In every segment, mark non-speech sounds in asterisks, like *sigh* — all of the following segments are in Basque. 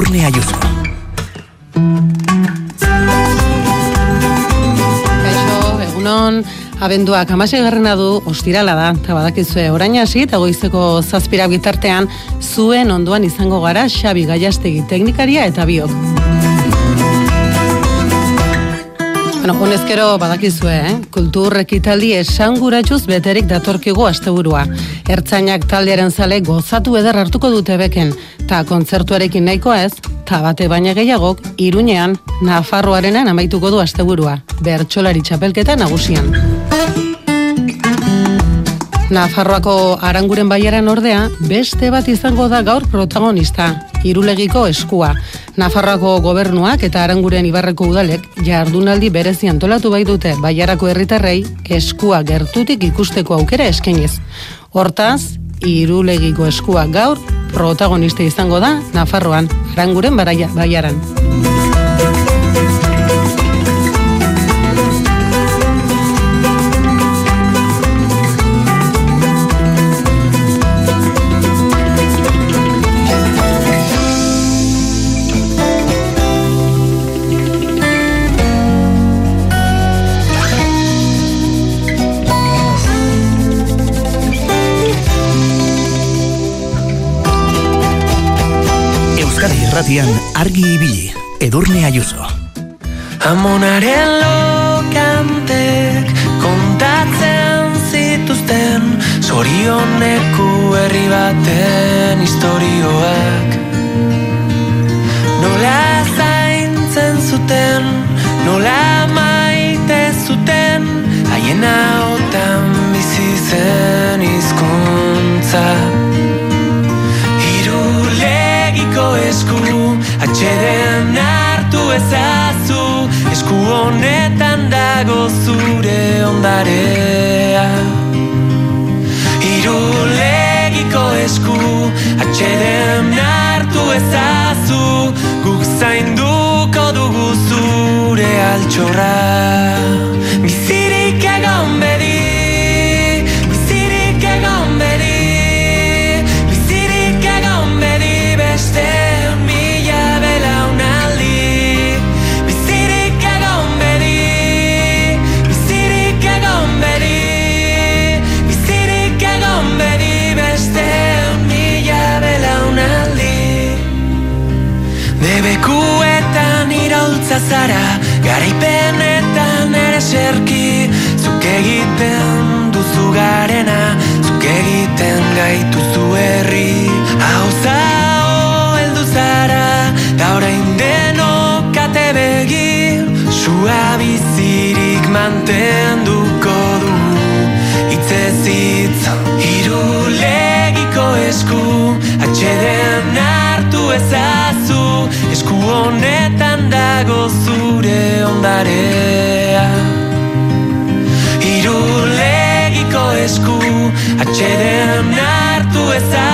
Edurne Ayuso. Kaixo, egunon, abenduak amasei garrena du ostirala da, eta badakizue orain hasi eta goizeko zazpira bitartean zuen onduan izango gara Xabi Gaiastegi teknikaria eta biok. Bueno, honezkero badakizue, eh? kultur ekitaldi esanguratuz beterik datorkigu asteburua. Ertzainak taldearen zale gozatu eder hartuko dute beken, ta kontzertuarekin nahikoa ez, ta bate baina gehiagok, iruñean, Nafarroarenan amaituko du asteburua, bertsolari txapelketa nagusian. Nafarroako aranguren baiaran ordea, beste bat izango da gaur protagonista, irulegiko eskua. Nafarroako gobernuak eta aranguren ibarreko udalek jardunaldi berezi antolatu bai dute baiarako herritarrei eskua gertutik ikusteko aukera eskainiz. Hortaz, irulegiko eskua gaur protagonista izango da Nafarroan, aranguren baiaran. Argi ibili Edurne Ayuso. Amonaren lokantek kontatzen zituzten Zorioneko herri baten historioak Nola zaintzen zuten, nola maite zuten Haien haotan bizi zen hizkuntza Irulegiko esku atxeden hartu ezazu Esku honetan dago zure ondarea. Irulegiko esku atxeden hartu ezazu Guk zainduko dugu zure altxorra zara Garaipenetan ere serki Zuk egiten duzu garena Zuk egiten gaituzu herri. Hau zao heldu zara Da orain denok ate begi. Sua bizirik mantenduko du Itzez hitz Irulegiko esku. Atxeden hartu Esku honetan dago zure ondarea. Irulegiko esku Atxeden hartu ezazu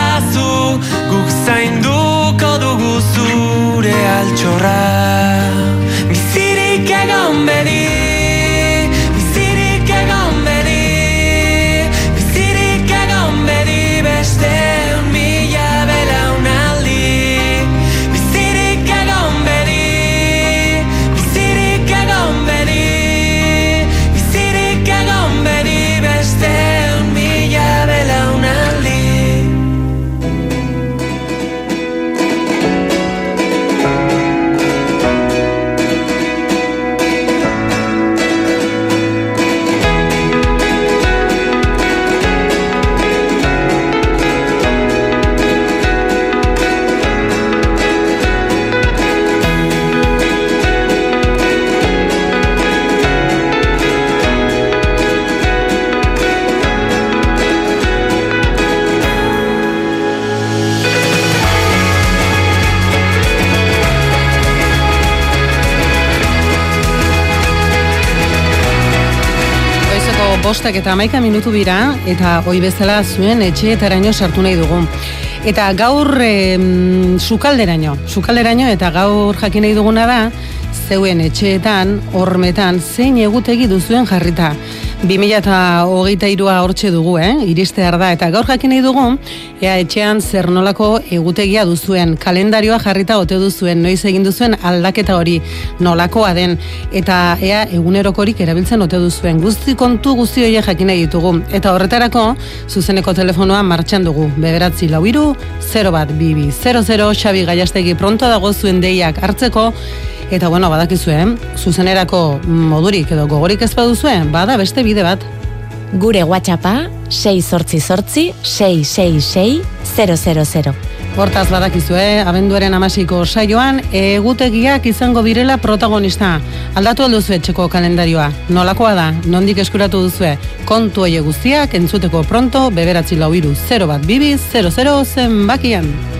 bostak eta amaika minutu bira, eta hoi bezala zuen etxeetaraino sartu nahi dugu. Eta gaur em, sukalderaino, sukalderaino eta gaur jakin nahi duguna da, zeuen etxeetan, hormetan, zein egutegi duzuen jarrita. 2023a hortxe dugu, eh? Iristear da eta gaur jakin nahi dugu ea etxean zer nolako egutegia duzuen, kalendarioa jarrita ote duzuen, noiz egin duzuen aldaketa hori nolakoa den eta ea egunerokorik erabiltzen ote duzuen. Guzti kontu guzti horiek jakin nahi ditugu eta horretarako zuzeneko telefonoa martxan dugu. Beberatzi lau iru, 0 bat, bibi, 00, xabi gaiastegi pronto dago zuen deiak hartzeko Eta bueno, badakizu, eh? Zuzenerako modurik edo gogorik ez baduzue, bada beste bide bat. Gure WhatsAppa 6 sortzi sortzi 666 000. Hortaz badakizu, eh? Abenduaren amasiko saioan, egutegiak izango direla protagonista. Aldatu alduzu etxeko kalendarioa. Nolakoa da, nondik eskuratu duzue. Kontu oie guztiak, entzuteko pronto, beberatzi lau iru 0 bat bibi, 00 zenbakian.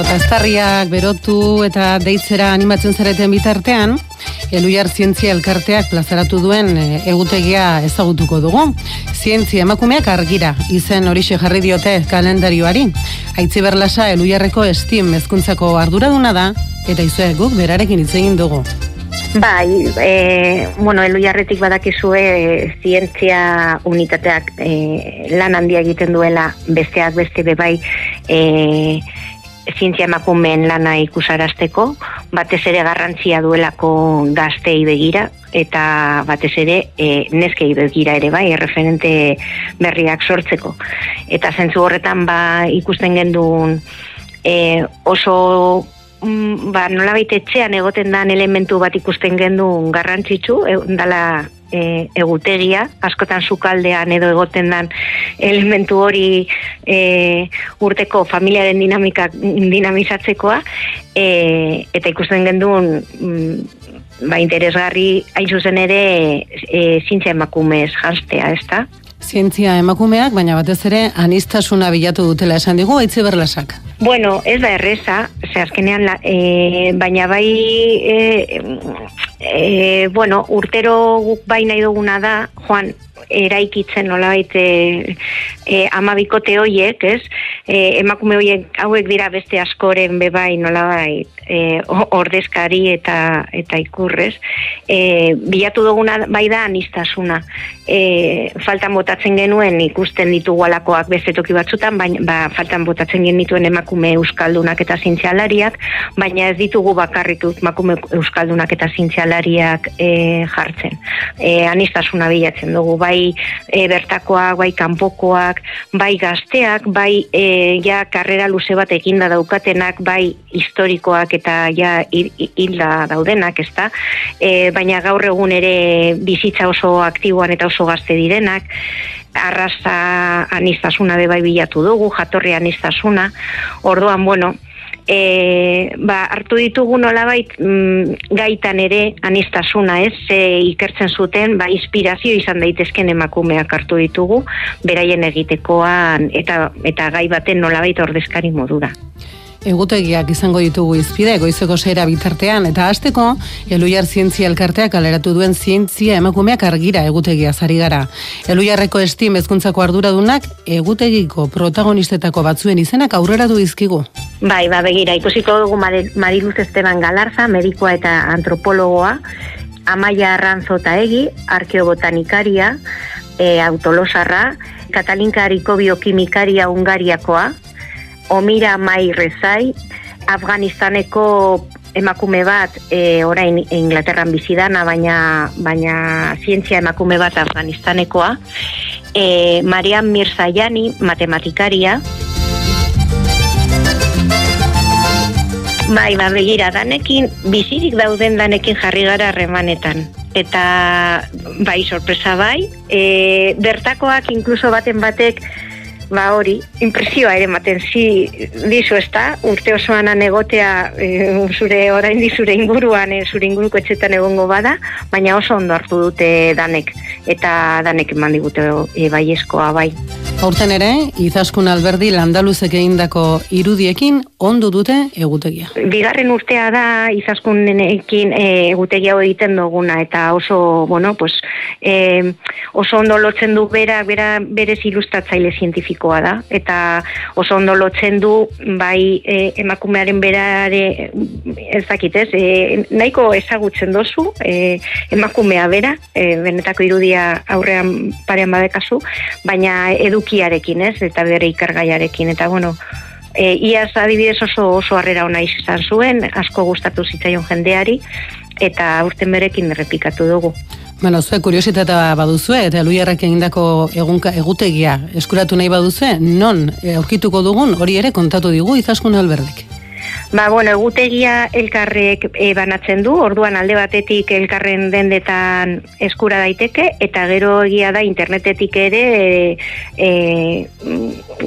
Bueno, eta estarriak berotu eta deitzera animatzen zareten bitartean, Eluiar Zientzia Elkarteak plazaratu duen e, egutegia ezagutuko dugu. Zientzia emakumeak argira, izen horixe jarri diote kalendarioari. Aitzi berlasa Eluiarreko estim mezkuntzako arduraduna da, eta izue guk berarekin hitz egin dugu. Bai, e, bueno, elu jarretik badakizue e, zientzia unitateak e, lan handia egiten duela besteak beste bebai e, zientzia emakumeen lana ikusarazteko, batez ere garrantzia duelako gaztei begira, eta batez ere e, neskei begira ere bai, erreferente berriak sortzeko. Eta zentzu horretan ba ikusten gendun e, oso mm, ba, nola etxean egoten dan elementu bat ikusten gendun garrantzitsu, e, dala e, egutegia, askotan sukaldean edo egoten dan elementu hori e, urteko familiaren dinamika dinamizatzekoa, e, eta ikusten genduen mm, ba, interesgarri hain zuzen ere e, zintza emakumez jastea, ez? Zientzia emakumeak, baina batez ere anistasuna bilatu dutela esan digu, aitzi berlasak. Bueno, ez da erreza, ze azkenean, la, e, baina bai, e, e, bueno, urtero guk bai nahi duguna da, Juan, eraikitzen nolabait e, e, amabikote hoiek, ez? E, emakume hoiek hauek dira beste askoren bebai nolabait e, ordezkari eta eta ikurrez. E, bilatu duguna bai da anistasuna. E, faltan botatzen genuen ikusten ditugu alakoak beste toki batzutan, baina ba, faltan botatzen genituen emakume euskaldunak eta zintzialariak, baina ez ditugu bakarrik emakume euskaldunak eta zintzialariak e, jartzen. E, anistasuna bilatzen dugu, bai e, bertakoak, bai kanpokoak, bai gazteak, bai e, ja karrera luze bat eginda daukatenak, bai historikoak eta ja hilda daudenak, ezta? E, baina gaur egun ere bizitza oso aktiboan eta oso gazte direnak, arraza anistasuna be bai bilatu dugu, jatorri anistasuna, orduan, bueno, e, ba, hartu ditugu nolabait mm, gaitan ere anistasuna, ez? Ze ikertzen zuten, ba, inspirazio izan daitezken emakumeak hartu ditugu, beraien egitekoan eta eta gai baten nolabait ordezkari modura. Egutegiak izango ditugu izpide, goizeko seira bitartean, eta hasteko Eluiar Zientzia Elkarteak aleratu duen zientzia emakumeak argira egutegia zari gara. Eluiarreko estim ezkuntzako arduradunak egutegiko protagonistetako batzuen izenak aurrera du izkigu. Bai, ba, begira, ikusiko dugu Mariluz Esteban Galarza, medikoa eta antropologoa, Amaia Arranzo eta Egi, arkeobotanikaria, e, autolosarra, Katalinka Ariko biokimikaria Ungariakoa, Omira Mai Rezai, Afganistaneko emakume bat e, orain Inglaterran bizidana, baina, baina zientzia emakume bat Afganistanekoa, e, Marian Mirzaiani, matematikaria, Bai, ba, begira, danekin, bizirik dauden danekin jarri gara remanetan. Eta, bai, sorpresa bai, e, bertakoak inkluso baten batek, ba hori, impresioa ere maten zi dizu ez da, urte osoan anegotea e, zure orain zure inguruan, e, zure inguruko etxetan egongo bada, baina oso ondo hartu dute danek, eta danek eman digute e, bai eskoa bai. Aurten ere, izaskun alberdi landaluzek egindako irudiekin ondo dute egutegia. Bigarren urtea da izaskunekin e, egutegia hau egiten duguna eta oso, bueno, pues, e, oso ondo lotzen du bera, bera berez ilustratzaile zientifikoa da eta oso ondo lotzen du bai e, emakumearen berare ez dakit ez, e, nahiko ezagutzen dozu e, emakumea bera, e, benetako irudia aurrean parean badekazu, baina edukiarekin ez, eta bere ikargaiarekin, eta bueno, e, iaz adibidez oso oso harrera ona izan zuen, asko gustatu zitzaion jendeari, eta urten berekin errepikatu dugu. Bueno, zue kuriositatea baduzue eta Luierrek egindako egunka egutegia eskuratu nahi baduzue, non aurkituko dugun hori ere kontatu digu Izaskun Alberdik. Ba, bueno, egutegia elkarrek e, banatzen du, orduan alde batetik elkarren dendetan eskura daiteke, eta gero egia da internetetik ere, e, e,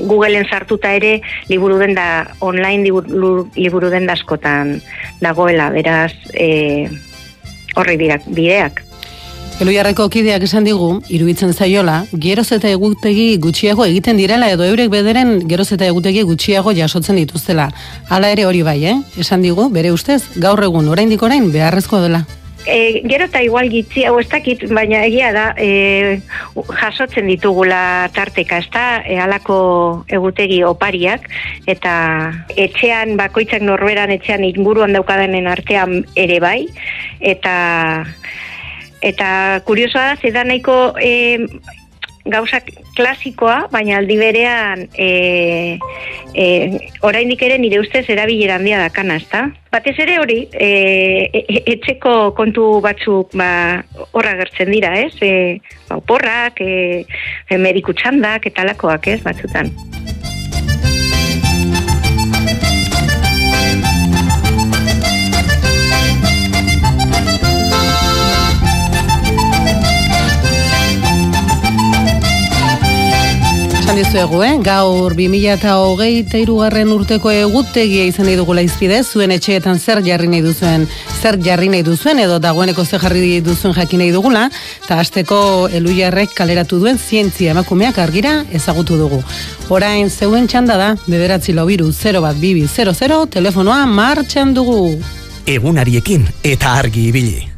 Googleen sartuta ere, liburu den da, online liburu, liburu den da askotan dagoela, beraz, e, horri bideak. Eloiarreko kideak esan digu, iruditzen zaiola, geroz eta egutegi gutxiago egiten direla edo eurek bederen geroz eta egutegi gutxiago jasotzen dituztela. Hala ere hori bai, eh? Esan digu, bere ustez, gaur egun oraindik orain beharrezko dela. E, gero eta igual gitzi hau ez dakit, baina egia da e, jasotzen ditugula tarteka, ez da, e, alako egutegi opariak, eta etxean, bakoitzak norberan etxean inguruan daukadenen artean ere bai, eta eta kuriosoa da, zeda nahiko e, gauza klasikoa, baina aldi berean e, e, oraindik ere nire ustez erabilera handia dakana, ezta? Batez ere hori, e, e, etxeko kontu batzuk ba, horra gertzen dira, ez? E, ba, oporrak, e, e, mediku txandak, eta lakoak, ez, batzutan. Esan dizuegu, eh? gaur 2008 garren urteko egutegia izan dugula izpide, zuen etxeetan zer jarri nahi duzuen, zer jarri nahi duzuen, edo dagoeneko zer jarri duzuen jakin nahi dugula, eta hasteko eluiarrek kaleratu duen zientzia emakumeak argira ezagutu dugu. Orain zeuen txanda da, bederatzi lobiru 0 bat bibi 00, telefonoa martxan dugu. Egunariekin eta argi ibili.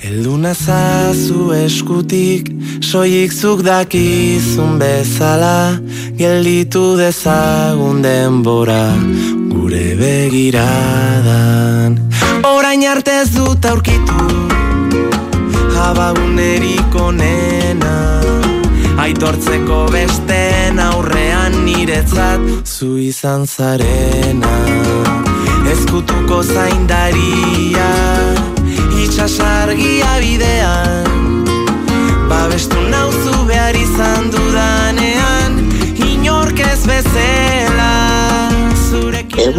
Elduna zazu eskutik, soik zuk dakizun bezala, gelditu dezagun denbora, gure begiradan. Orain arte ez dut aurkitu, jabagunerik onena, aitortzeko besten aurrean niretzat, zu izan zarena, ezkutuko zaindaria,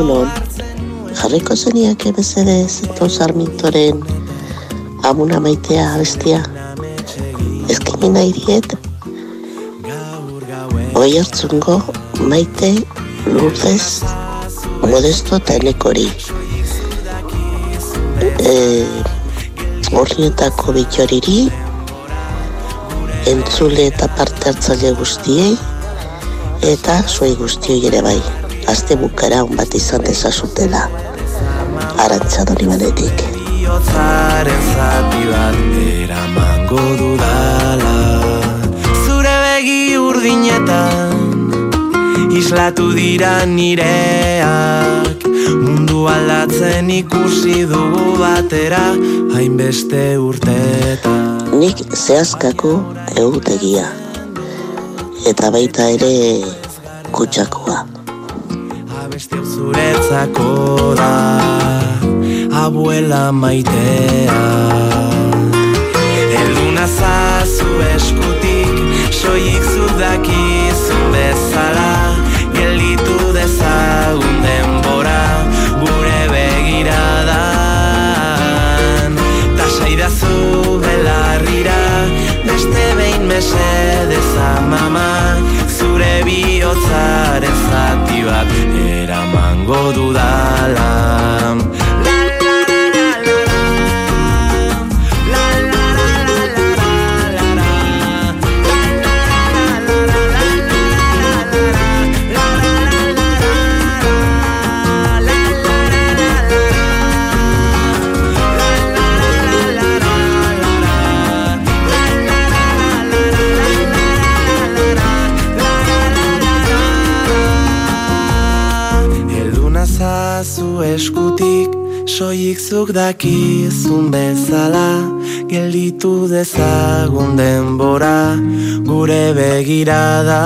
Egunon, jarriko zeniak ebezede zito sarmintoren amuna maitea abestia ezkini nahi diet? Oi hartzungo maite lurdez modesto eta enekori. E, horrietako bitxoriri, entzule eta parte hartzaile guztiei, eta zuei guztioi ere bai, azte bukara hon bat izan dezazutela. Arantza doni banetik. Bihotzaren zati bat eramango dudala Zure begi urdinetan Islatu dira nireak Mundu aldatzen ikusi dugu batera Hainbeste urteta Nik zehazkako egutegia. Eta baita ere kutsakoa. Zuretzako da Abuela maitea. Elduna zazu eskutik Soik zudakizun bezala Gelditu dezagun denbora Gure begiradan. Tasaidazu belarrira Beste behin mesedez amama Zure bihotzaren zati bat Eramango dudala Soik zuk dakizun bezala Gelditu dezagun denbora Gure begirada.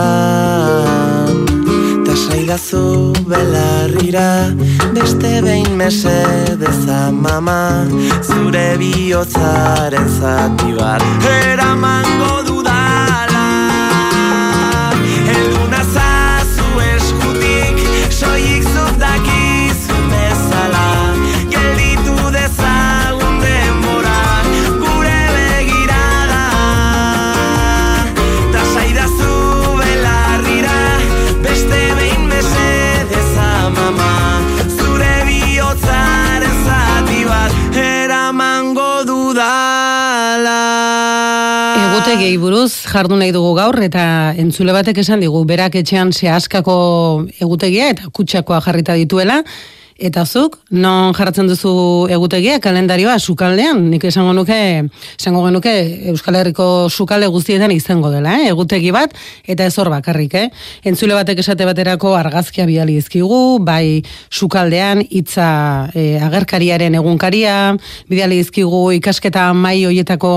Ta saidazu belarrira Beste behin mesedez mama Zure bihotzaren zati bat. Eramango dudala buruz jardun nahi dugu gaur eta entzule batek esan digu berak etxean zehaskako egutegia eta kutsakoa jarrita dituela eta zuk non jarratzen duzu egutegia kalendarioa sukaldean nik esango nuke esango genuke Euskal Herriko sukalde guztietan izango dela eh? egutegi bat eta ez hor bakarrik eh? entzule batek esate baterako argazkia bidali dizkigu bai sukaldean hitza eh, agerkariaren egunkaria bidali dizkigu ikasketa mai hoietako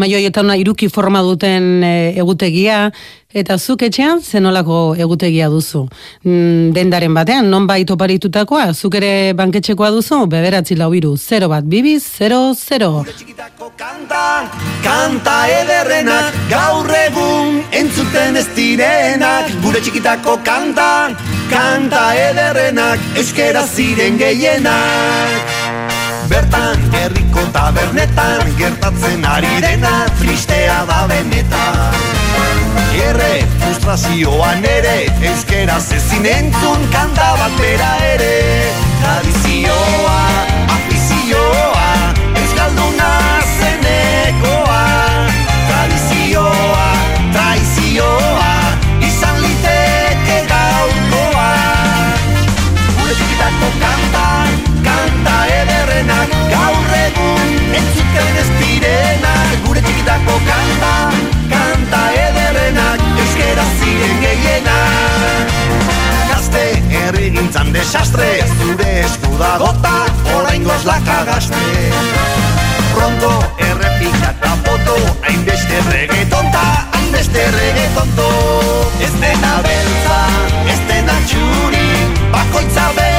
mai hoietan iruki forma duten eh, egutegia Eta zuk etxean zenolako egutegia duzu. Mm, dendaren batean, non bai toparitutakoa, zuk ere banketxekoa duzu, bederatzi lau iru, 0 bat, bibi, 0, 0. txikitako kanta, kanta ederrenak Gaur egun entzuten ez direnak. Gure txikitako kanta, kanta ederrenak Euskera ziren gehienak. Bertan herriko tabernetan Gertatzen ari dena tristea da benetan Erre frustrazioan ere Euskera zezin entzun kanta bat ere. Tradizioa, afizioa Euskalduna zenekoa. Tradizioa, traizioa Izan liteke gaurkoa. Gure txikitako kanta, kanta ederrenak Gaur egun entzuten ez direnak. Gure txikitako kanta Gazte errigintzan desastre. Zure esku dagota, orain laka gazte Pronto errepika eta foto Hainbeste reggaetonta, hainbeste reggaetonto Ez dena beltza, ez dena txuri Bakoitza bere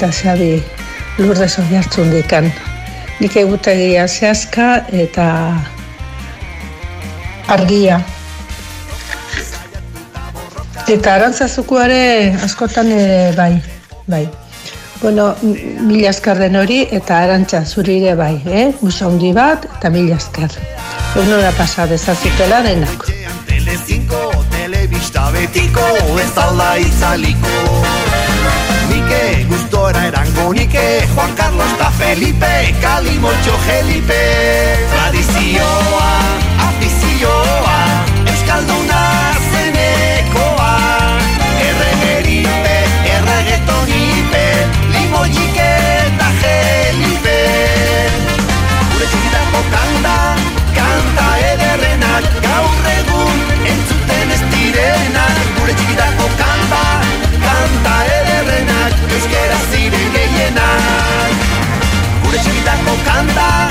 eta Xabi lurdez oiartzun dikan. Nik egutegia zehazka eta argia. Eta arantzazukuare askotan ere bai, bai. Bueno, mila den hori eta arantza zuri ere bai, eh? Musa handi bat eta mila esker. Egunora pasa dezazutela denak. Telecinco, telebista betiko, ez alda itzaliko Nike, gustora erango nike, Juan Carlos eta Felipe, Kalimotxo Felipe. Tradizioa, gehienak Gure txikitako kanta,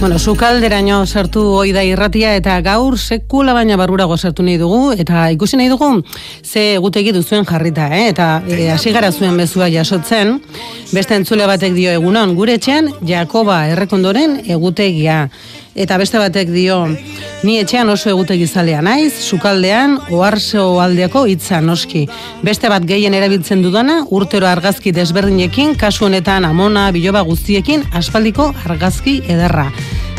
Bueno, sukalderaino sartu hoi da irratia eta gaur sekula baina barurago sartu nahi dugu eta ikusi nahi dugu ze egutegi duzuen jarrita, eh? eta e, hasi gara zuen bezua jasotzen, beste entzule batek dio egunon, gure etxean Jakoba errekondoren egutegia. Eta beste batek dio, ni etxean oso egutegi zalea naiz, sukaldean, oarso aldeako hitza noski. Beste bat gehien erabiltzen dudana, urtero argazki desberdinekin, kasu honetan amona, biloba guztiekin, aspaldiko argazki ederra.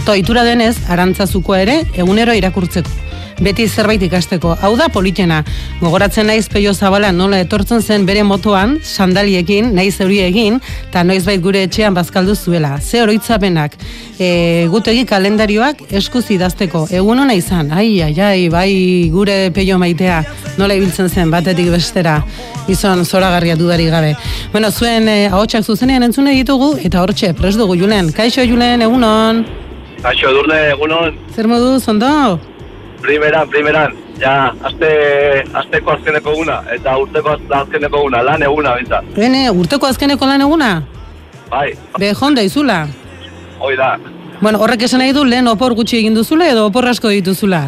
Toitura denez, arantzazuko ere, egunero irakurtzeko. Beti zerbait ikasteko. Hau da politena. Gogoratzen naiz peio zabala nola etortzen zen bere motoan, sandaliekin, naiz euri egin, eta noizbait gure etxean bazkaldu zuela. Ze oroitzapenak, e, gutegi kalendarioak eskuz idazteko. Egun hona izan, ai, ai, ai, bai gure peio maitea, nola ibiltzen zen, batetik bestera. Izan zoragarria dudari gabe. Bueno, zuen e, ahotsak zuzenean entzune ditugu, eta hortxe, pres dugu Julen. Kaixo Julen, egunon. Kaixo, edurne, egunon, Zer moduz, ondo? Primeran, primeran, ja, azte, azteko azkeneko eguna, eta urteko az- azkeneko eguna, lan eguna, bintzat. Bene, urteko azkeneko lan eguna? Bai, Be, jonda izula. hoi da. Bueno, horrek esan nahi du, lehen opor gutxi egin duzula edo opor asko dituzula.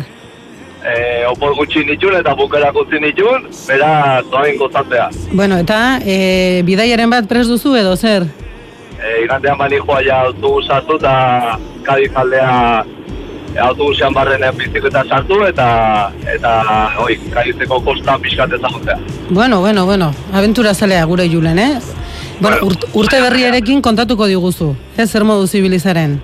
E, opor gutxi nitxun eta bukerak utzi nitxun, bera zoain gozatzea. Bueno, eta e, bidaiaren bat pres duzu edo zer? E, igandean bani joa ja autobus hartu eta Kadiz aldea e, autobusean barrenen bizikleta sartu eta eta hoi, Kadizeko kosta pixkat ezagutzea. Bueno, bueno, bueno, abentura zalea gure julen, eh? Bueno, Bueno, urt, urte berriarekin kontatuko diguzu, ez zer modu zibilizaren.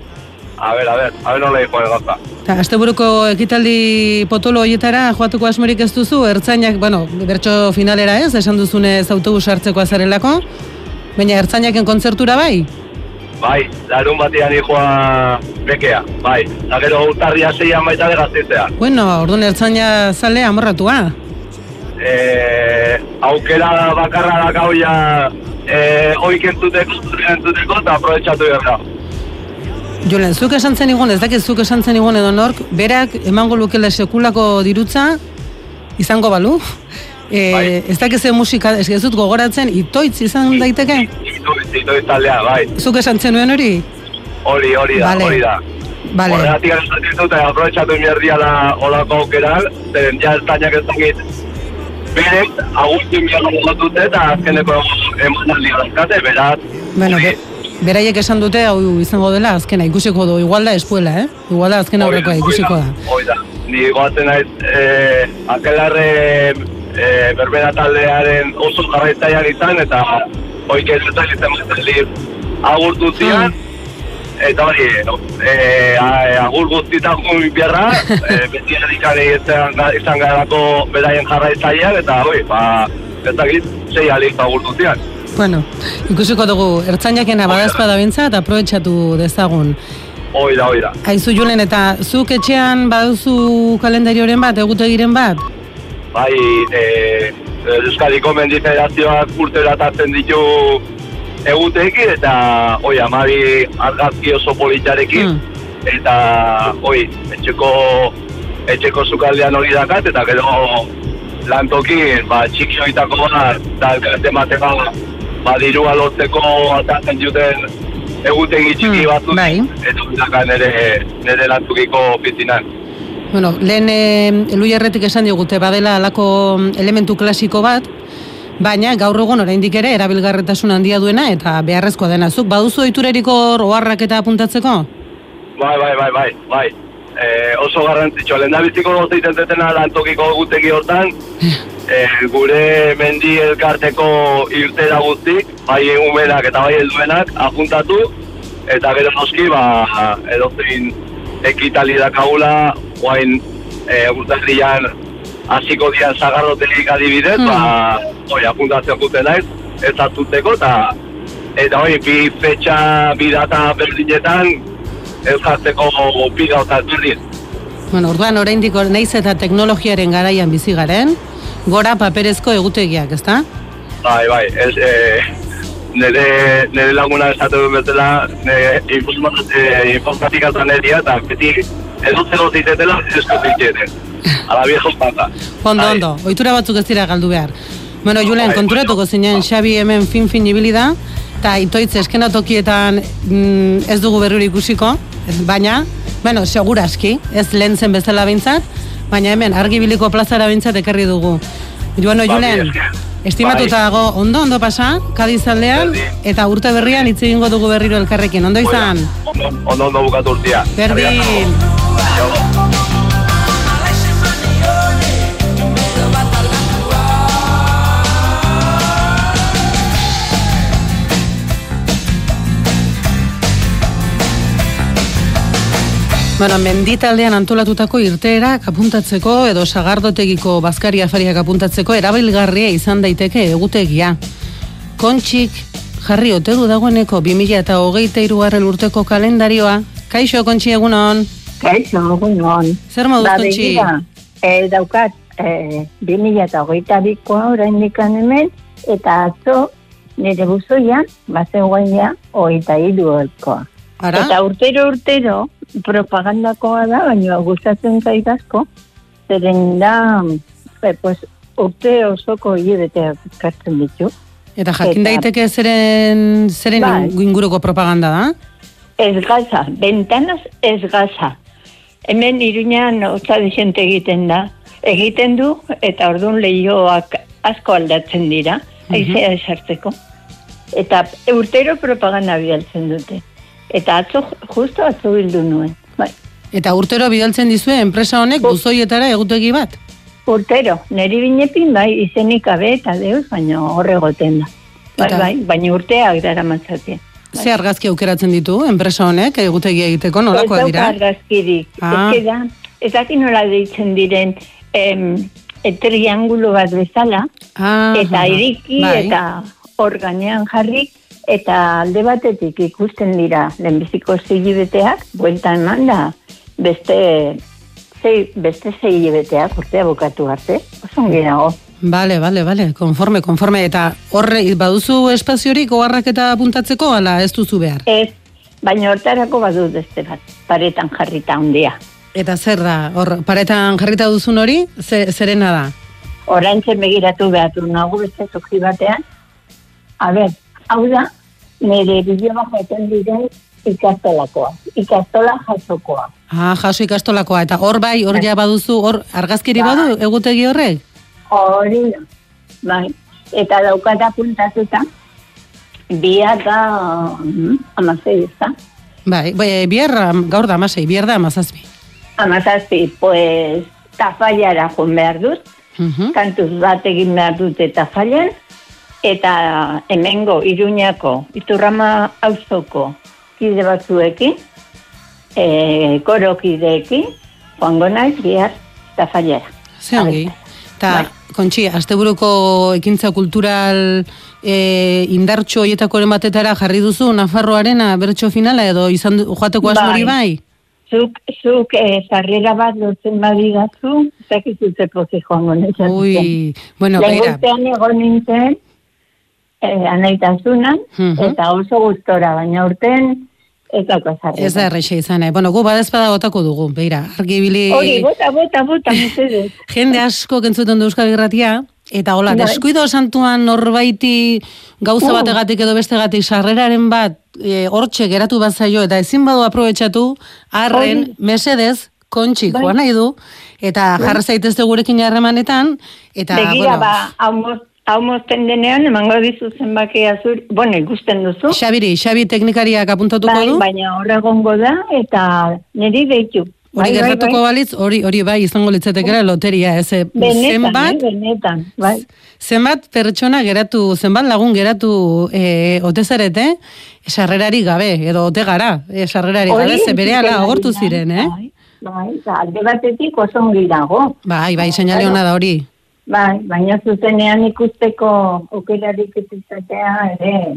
A ber, a ber, a ber nola joan gauza. Eta asteburuko ekitaldi potolo hoietara joatuko asmorik ez duzu, ertzainak, bueno, bertso finalera ez, esan duzunez autobus hartzeko azarelako, baina ertzainaken kontzertura bai? Bai, larun batean joa bekea, bai. Eta gero urtarria zeian baita de gaztitzean. Bueno, orduan ertzaina zale amorratua. E, aukera bakarra da gau ja e, oik entzuteko, zure entzuteko eta aprobetsatu behar Julen, zuk esan zen igun, ez dakit zuk esan zen igun edo nork, berak emango lukela sekulako dirutza, izango balu. E, Bai. Ez dakit ze musika, ez dut gogoratzen, itoitz izan daiteke? Itoiz, taldea, bai. Zuk esan zenuen hori? Hori, hori da, Vale. hori da. Bale, Horregatik esaten dut, eta aprobetsatu behar diala olako aukeran, zeren ja estainak ez dakit berek, agustin behar dute eta azkeneko emanaldi dazkate, beraz, bueno, be, beraiek esan dute hau izango dela azkena ikusiko du, igual da espuela, eh? Igual da azken aurrekoa Hoi ikusiko da. Hoi da. Ni goatzen naiz, eh, akelarre eh, berbera taldearen oso jarraitzailean izan, eta hoik ez eta izan mazten agurtu zian, eta hori, no, eh, a- agur guztietan biarra, *laughs* eh, beti erikari izan, ga- izan garako beraien jarraitzailean, eta hoi, ba, ez dakit, sei alik agurtu zian. Bueno, ikusiko dugu, ertzainakena badazpada bintzat, aprobetxatu dezagun. Hoi da, hoi da. Aizu Julen, eta zuk etxean baduzu kalendarioren bat, egutegiren bat? bai, e, Euskadiko Mendi Federazioak urtero atatzen ditu egutekin, eta, oi, amabi argazki oso politxarekin, Mm. eta, oi, etxeko, etxeko sukaldean hori dakat, eta gero lantokin, ba, txikioitako bat, eta elkarte mateka, ba, dirua lotzeko atatzen duten egutegi txiki Mm, batzuk, bai. eta hori dakat nire, nire lantukiko pitinan. Bueno, lehen e, eluierretik esan digute badela alako elementu klasiko bat, baina gaur egun oraindik ere erabilgarretasun handia duena eta beharrezkoa dena. Zuk baduzu ohitureriko oharrak eta apuntatzeko? Bai, bai, bai, bai, bai. E, oso garrantzitsua, lehen da biziko gote itentetena lantokiko egutegi hortan, *laughs* e, gure mendi elkarteko irtera guztik, bai umenak eta bai helduenak, apuntatu, eta gero noski, ba, edozein ekitali dakagula, guain e, urtarrian hasiko dian zagarrotelik adibidez, Hmm. ba, oi, apuntatzen guten naiz, ez hartuteko, eta eta hori, bi fetxa, bi data berdinetan, ez jartzeko bi gauza. Bueno, orduan oraindik or- naiz eta teknologiaren garaian bizi garen, gora paperezko egutegiak, ezta? Bai, bai, ez, e, nire, nire laguna esatu duen bezala, nire informa- e, informatikatan eria, eta beti edo zero zitetela, ez zitetela. Ala viejo pata. Ondo, Bai. ondo, ohitura batzuk ez dira galdu behar. Bueno, Julen, Bai, konturatuko zinen Xabi hemen fin-fin ibili da, eta itoitz eskenatokietan mm, ez dugu berriro ikusiko, baina, bueno, seguraski, ez lehen zen bezala bintzat, baina hemen argibiliko plazara bintzat ekarri dugu. Bueno, Ba, Julen, esker. Estimatuta Bai. dago, ondo, ondo pasa, Kadiz aldean, eta urte berrian hitz egingo dugu berriro elkarrekin, ondo izan? Ondo, ondo, ondo bukatu urtia. Berdin. Bueno, menditaldean antolatutako irteerak apuntatzeko edo sagardotegiko bazkari afariak apuntatzeko erabilgarria izan daiteke egutegia. Kontxik jarri ote du dagoeneko 2000 eta hogeita irugarren urteko kalendarioa. Kaixo, Kontxi, egunon. Kaixo, egunon. Zer moduz, Ba, Kontxi? begira, eh, daukat, eh, 2000 eta hogeita bikoa orain hemen, eta atzo nire buzoian, bazegoenia, hogeita irukoa. Ara? Eta urtero urtero propagandakoa da, baina gustatzen zait asko, zeren da, eh, pues, urte osoko hilebeteak kartzen ditu. Eta jakin Eta- daiteke zeren, zeren Bai. inguruko propaganda da? Ez gaza, bentanaz ez gaza. Hemen iruñan otza desente egiten da. Egiten du eta ordun lehioak asko aldatzen dira, aizea esartzeko. Eta urtero propaganda bidaltzen dute. Eta atzo, justo atzo bildu nuen. Bai. Eta urtero bidaltzen dizue enpresa honek buzoietara egutegi bat? Urtero, neri binepin bai izenik gabe eta deus, baina horregoten da. Bai, bai, baina urteak dara matzatia. Ze argazki aukeratzen ditu enpresa honek egutegi egiteko nolakoak Ez dira? dauka argazkirik. Ah. Ez da, ez dakit nola deitzen diren em, e, triangulo bat bezala, Ah, eta iriki bai. eta hor gainean jarri, eta alde batetik ikusten dira lehenbiziko zei hilebeteak, buelta eman da, beste zei, beste zei hilebeteak urtea bukatu arte, oso ongi dago. Bale, bale, bale, konforme, konforme. Eta horre, baduzu espaziorik oharrak eta apuntatzeko, ala ez duzu behar? Ez, baina hortarako badut beste bat, paretan jarrita handia. Eta zer da, hor, paretan jarrita duzun hori, ze, zerena da? Orantzen begiratu behar du nago beste zuki batean. A ber, hau da, nire bideo jaten diren ikastolakoa. Ikastola jasokoa. Ah, jaso ikastolakoa, eta hor bai, hor ja baduzu, hor argazkiri Bai. badu, egutegi horrek? Hori. Bai. Eta daukat apuntatuta, bia da mm, amasei ez da. Bai, bai, bihar, am- gaur da amasei, bihar da amazazpi. Amazazpi, pues, tafaiara joan behar dut, Mhm. kantuz bat egin behar dut eta failan, eta hemengo iruñako iturrama auzoko kide batzuekin, e, korokideekin, joango naiz bihar tafailara. Ze ongi. Eta, Bai. kontxi, asteburuko ekintza kultural e, indartxo horietakoren batetara jarri duzu Nafarroarena bertso finala edo izan joateko asmori bai? Zuk, zuk e, zarrera bat lotzen badigazu, zakizute pozik joango naiz. Ui, bueno, urtean egon nintzen, e, anaitasunan, Mhm. eta oso gustora, baina urten ez dauka. Ez da erreixa izan, eh? Bueno, gu badezpada botako dugu, beira, argibili... Hori, bota, bota, bota, *laughs* mesedez. Jende asko kentzuten du Euskal Irratia, eta hola, Bai. deskuido santuan norbaiti gauza Uh. bategatik edo bestegatik sarreraren bat e, hortxe geratu bat zaio, eta ezin badu aprobetxatu, arren, mesedez, kontxik Bai. nahi du, eta jarra zaitezte gurekin harremanetan, eta, Begira, bueno, ba, hau moz- hau mozten denean, emango dizu zenbakia zur, bueno, ikusten duzu. Xabiri, Xabi teknikariak apuntatuko Bai, du, baina horra egongo da, eta niri deitu. hori Bai, bai, gertatuko bai. balitz, hori hori bai izango litzatekera loteria, ez, eh, Benetan, zenbat, eh, benetan, bai. Zenbat pertsona geratu, zenbat lagun geratu e, ote zarete, sarrerari gabe, edo ote gara, e, sarrerari gabe, ze bere ala entzuten agortu ziren, eh? Bai, bai, alde batetik oso ongi dago. Bai, bai, seinale Claro. hona da hori. Bai, baina zuzenean ikusteko aukerarik ez izatea ere,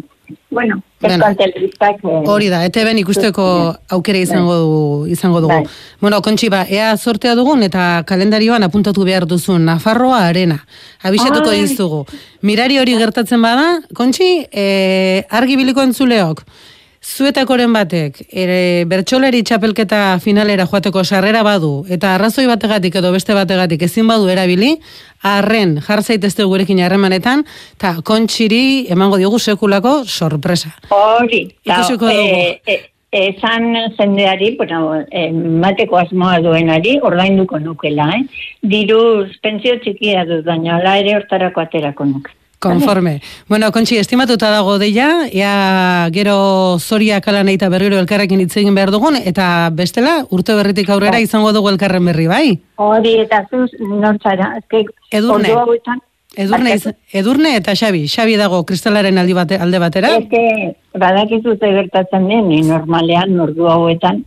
bueno, Bueno, telebistak... eh, Hori da, ete ben ikusteko aukera izango du, izango dugu. Bai. Bueno, kontxi ba, ea sortea dugun eta kalendarioan apuntatu behar duzun Nafarroa arena. Abisatuko dizugu. Mirari hori gertatzen bada, kontxi, e, argi biliko entzuleok. Zuetakoren batek, ere, bertxolari txapelketa finalera joateko sarrera badu, eta arrazoi bategatik edo beste bategatik ezin badu erabili, arren jar zaitezte gurekin harremanetan, eta kontxiri emango diogu sekulako sorpresa. Hori, ta, Ikusiko dugu. eh, eh, esan jendeari, bueno, mateko asmoa duenari, ordainduko nukela, eh? Diruz, pentsio txikia dut, baina ala ere hortarako aterako nuke. Konforme. Bueno, kontxi, estimatuta dago deia, ea gero zoria kalan eta berriro elkarrekin hitz egin behar dugun, eta bestela, urte berritik aurrera Bai. izango dugu elkarren berri, bai? Hori eta zuz, nortzara, ezke, Edurne. Edurne, edurne eta Xabi, Xabi dago kristalaren aldi bate, alde batera. Eke, badakizute gertatzen den, ni normalean, ordu hauetan,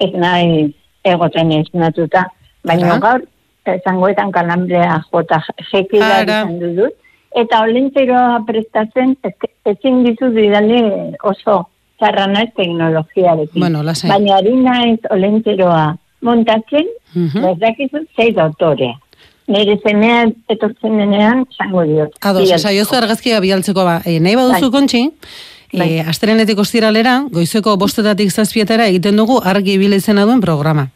ez nahi egoten ez natuta. Baina gaur, esangoetan kalambrea jota jekida Ara. izan dut. Eta olentzeroa prestatzen, ezin dizu didale oso txarra naiz teknologiarekin. Bueno, lasai. Baina ari naiz olentzeroa montatzen, Mhm. ez dakizu, zei dotorea. Nire semea etortzen denean, zango diot. Ados, Bidaltzeko. esaiozu argazkia bialtzeko ba. E, nahi baduzu Bai. kontxi, Bai. e, astelenetik ostiralera, goizeko bostetatik zazpietara egiten dugu argi ibile izena duen programa.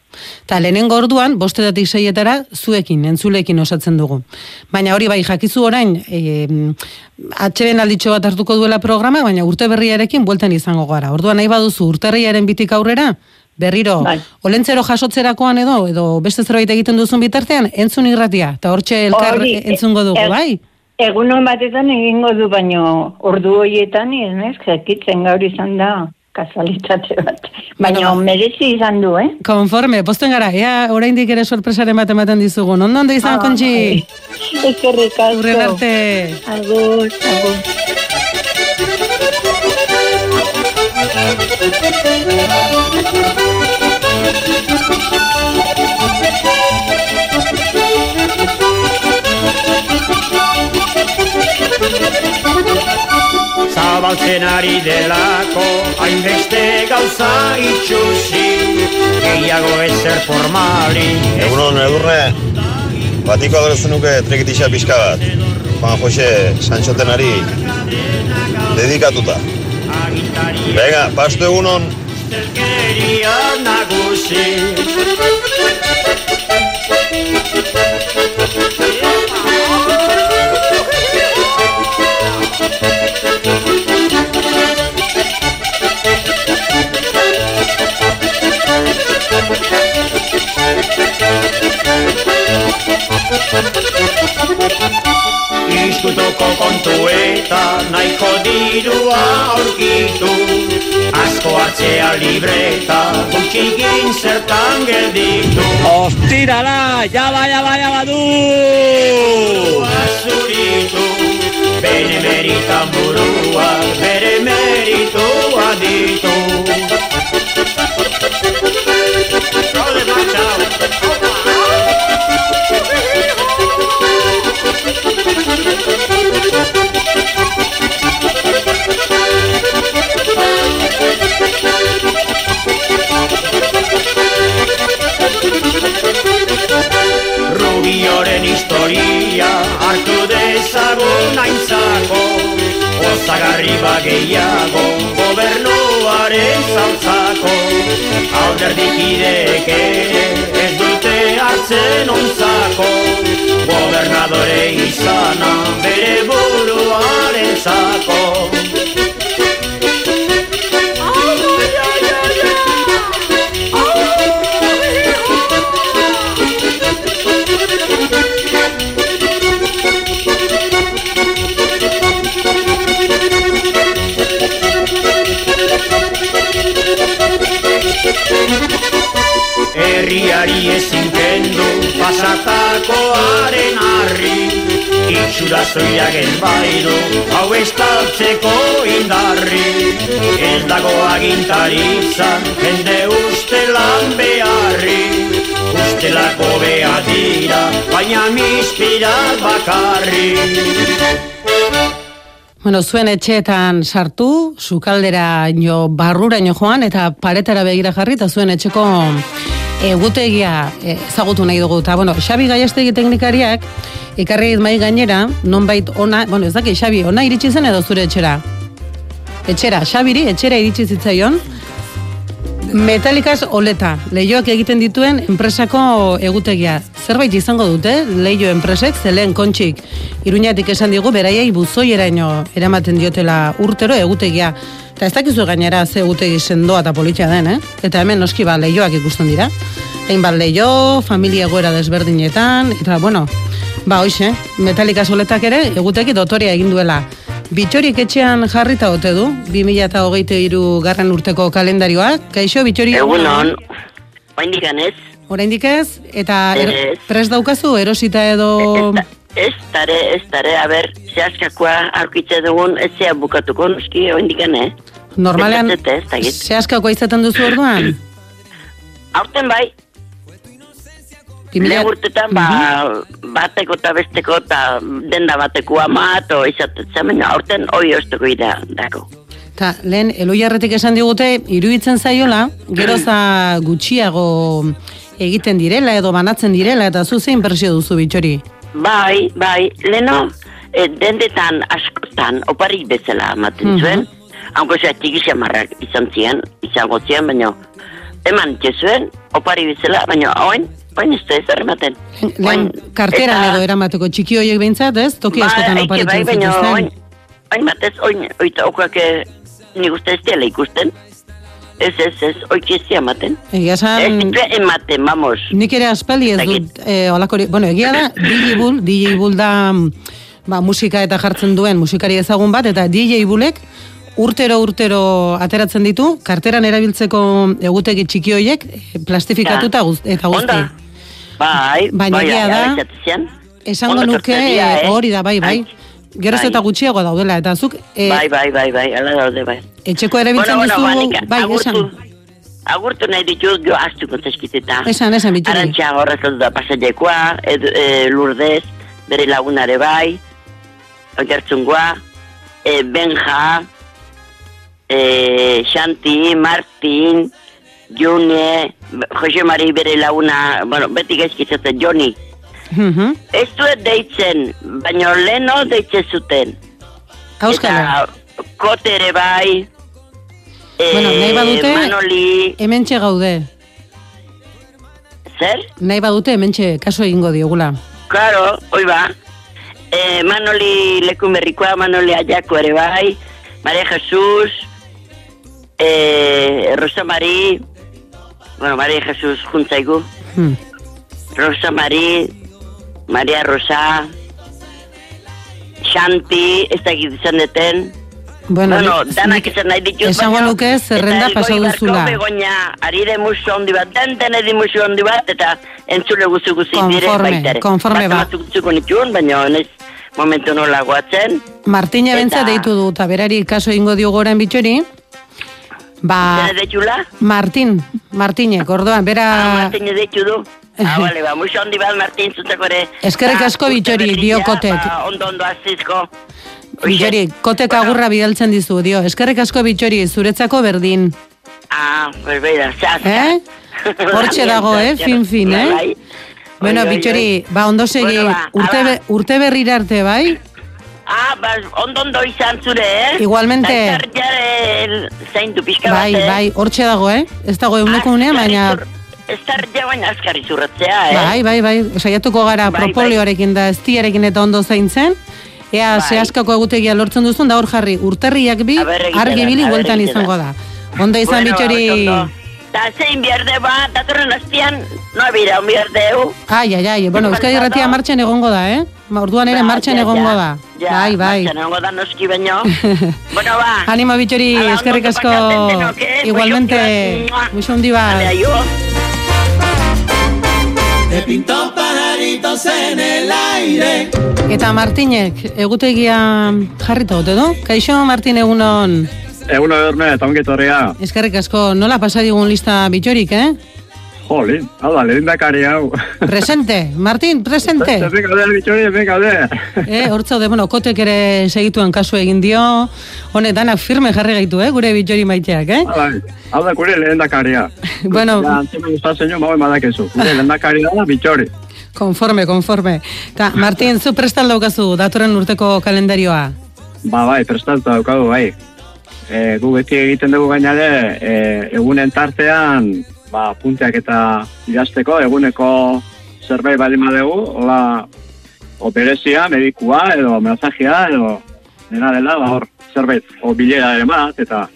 Ta lehenengo orduan, bostetatik seietara, zuekin, entzulekin osatzen dugu. Baina hori bai, jakizu orain, e, atxeren alditxo bat hartuko duela programa, baina urte berriarekin bueltan izango gara. Orduan nahi baduzu urterriaren bitik aurrera, berriro, Bai. olentzero jasotzerakoan edo, edo beste zerbait egiten duzun bitartean, entzun irratia, eta hortxe elkar Hori, entzungo dugu, e- bai? Egunon batetan egingo du, baino ordu horietan, ez jakitzen gaur izan da kasualitate bat. Baina Bueno, ba. merezi izan du, eh? Konforme, posten gara, ea oraindik ere sorpresaren bat ematen dizugun. Ondo ondo izan, kontxi? Eskerrik asko. Urren arte. Agur, agur. Zabaltzen ari delako hainbeste gauza itxusi Gehiago ezer formali Egunon, edurne, batiko adorezen nuke trekitisa pixka bat. Juan Jose Sanchotenari dedikatuta. Venga, pastu egunon. Keria nagusi Izkutoko kontu eta nahiko dirua aurkitu. Asko atzea libreta gutxigin zertan gelditu. Ostirala, jaba, jaba, jaba du! Azuritu, bere meritan burua, bere meritua ditu. Gaude Ozagarri bageiago gobernuaren zautzako Alderdikideek ere ez dute hartzen ontzako. Gobernadore izana bere buruaren Herriari ezin kendu pasatakoaren harri. Itxura zoiak ez baidu hau estaltzeko indarri. Ez dago agintaritzan jende ustelan beharri. Ustelako bea dira baina mispirat bakarri. Bueno, zuen etxeetan sartu, sukaldera ino, barrura ino joan, eta paretara begira jarri, eta zuen etxeko egutegia eh, ezagutu nahi dugu. Eta, bueno, Xabi Gaiastegi teknikariak, ikarri mai gainera, nonbait ona, bueno, ez daki, Xabi, ona iritsi zen edo zure etxera? Etxera, Xabiri, etxera iritsi zitzaion, Metalikaz oleta, lehioak egiten dituen enpresako egutegia. Zerbait izango dute, lehio enpresek, zelen kontxik, iruñatik esan digu, beraiei buzoieraino eramaten diotela urtero egutegia. Eta ez dakizu gainera ze egutegi sendoa eta politia den, eh? Eta hemen noski ba leioak ikusten dira. Hainbat leio, familia egoera desberdinetan, eta bueno, ba hoixe, metalika soletak ere egutegi dotoria egin duela. Bitxorik etxean jarrita ote du, 2023 garren urteko kalendarioak. Kaixo, Bitxori? Egunon, oraindik ez. Oraindik ez, eta er, prest daukazu erosita edo... Ez tare, ez tare, a ber, zehaskakoa aurkitze dugun, ez zea bukatuko, noski, oraindik eh? Normalean, Ez ez zehazkako izaten duzu orduan? Aurten bai, lehen urtetan, ba, bateko eta besteko eta denda bateko ama, eto izatetzen, baina aurten hoi ozteko ida, dako. Ta, lehen, eloiarretik esan digute, iruditzen zaiola, geroza gutxiago egiten direla edo banatzen direla, eta zu zein presio duzu bitxori? Bai, bai, leno, e, dendetan askotan, oparik bezala ematen Mhm. zuen, hanko zea txiki xamarrak izan ziren, izango ziren, baina eman zuen, opari bezala, baina oin, oin ez da ez ematen. Lehen, karteran edo eramateko txiki hoiek behintzat, ez? Toki askotan bai, oparitzen bai, baina oin, oin batez, oin, oita okak nik uste ez dela ikusten. Ez, ez, ez, oik ez ematen. Egia Ez esan, ditu ematen, vamos. nik ere aspaldi ez dut eh, olakori, bueno, egia da, *coughs* DJ Bull, DJ Bull da ba, musika eta jartzen duen musikari ezagun bat, eta DJ Bullek urtero urtero ateratzen ditu, karteran erabiltzeko egutegi txiki hoiek eh, plastifikatuta guz, eta guzti. Onda, bai, Baina bai, da, bai. Esango nuke eh? hori da, bai, bai. Geroz bai. eta gutxiago daudela, eta zuk eh, Bai, bai, bai, bai, ala daude, bai. Etxeko erabiltzen bueno, duzu, banika, bai, agurtu, esan. agurtu nahi ditut, jo astuko zaskiteta. Esan, esan, bitxori. Arantxa horrezatu da pasajekoa, ed, e, lurdez, bere lagunare bai, oiartzungoa, e, Benja, e, Xanti, Martin, June, Jose Mari bere laguna, bueno, beti gaizkitzaten, Joni. Mhm. Ez duet deitzen, baina leno deitzen zuten. Auskalo. Eta kote ere bai, e, Bueno, nahi badute, Manoli, hementxe gaude. zer? Nahi badute, hementxe kaso egingo diogula. Claro, hoi ba. E, Manoli Lekunberrikoa, Manoli Ayako ere bai, Maria Jesus, e, Rosa Mari, bueno, Maria Jesus juntzaigu, Hmm. Rosa Mari, Maria Rosa, Xanti, ez dakit izan deten, Bueno, bueno, danak izan nahi ditut, Esango nuke zerrenda pasa duzula. Begoña, arire musu handi bat, den den edi musu handi bat, eta entzule guzu guzi dire Konforme, baita ere. konforme ba. Batzuk batzuk nituen, baina ez momentu nola guatzen. Martina bentza Eta- deitu du, eta berari kaso egingo diogu orain bitxori. Ba, deitula? Martin, Martinek, orduan, bera... Martin deitu du. Ah, *laughs* bale, ba, musu handi bat Martin zutako ere. Eskerrik Ba, asko bitxori, berria, dio kotek. Ba, ondo ondo azizko. Bitxori, kotek agurra bidaltzen dizu, dio. Eskerrik asko bitxori, zuretzako berdin. Ah, pues beida, zaz. Eh? Hortxe dago, eh? Fin, fin, eh? Bai. Bueno, bitxori, ba, ondo segi, ba, urte, urte berrira arte, bai? Ah, ba, ondo ondo izan zure, eh? Igualmente. Zaindu pixka Bai, eh? bai, hortxe dago, eh? Ez dago euneko unea, baina... Ez tardia baina azkar izurratzea, eh? Bai, bai, bai, saiatuko gara Bai, propolioarekin da eztiarekin eta ondo zaintzen. Ea, Bai. zehaskako egutegia lortzen duzun, da hor jarri, urterriak bi, argi da, bili bueltan izango da. Ondo izan Bueno, bitxori... Ta zein bierde ba, datorren azpian, no abira, un bierdeu. Ai, ai, ai, bueno, Euskadi Irratia martxan egongo da, eh? Ma, Orduan ere martxan ja, egongo da. Ja, bai, bai. martxan egongo da noski baino. *laughs* bueno, ba. Animo bitxori, eskerrik asko, igualmente, Muxo muxo hundi bat. Te pintó pajaritos en el aire. Eta Martinek, egutegia jarrita ote du? Kaixo, Martin, egunon, Egun edurne, eta ongi torria. eskerrik asko, nola pasa digun lista bitxorik, eh? Jolin, hau da, lehen dakari hau. Presente, Martin, presente. Hemen gaude, bitxori, hemen gaude. Eh, hortzaude, bueno, kotek ere segituen kasu egin dio, honek danak firme jarri gaitu, eh, gure bitxori maiteak, eh? Hau da, gure lehen dakaria. *laughs* Bueno. Ja, antzemen ustazen jo, mauen badakezu. Gure lehen dakaria da, bitxori. Konforme, konforme. Ta, Martin, zu prestal daukazu datorren urteko kalendarioa. Ba, bai, prestatu daukagu, bai. E, gu beti egiten dugu gainare, e, egunen tartean, ba, punteak eta idazteko, eguneko zerbait bali madegu, hola, operezia, medikua, edo masajia, edo dena dela, ba, hor, zerbait, o bilera ere bat, eta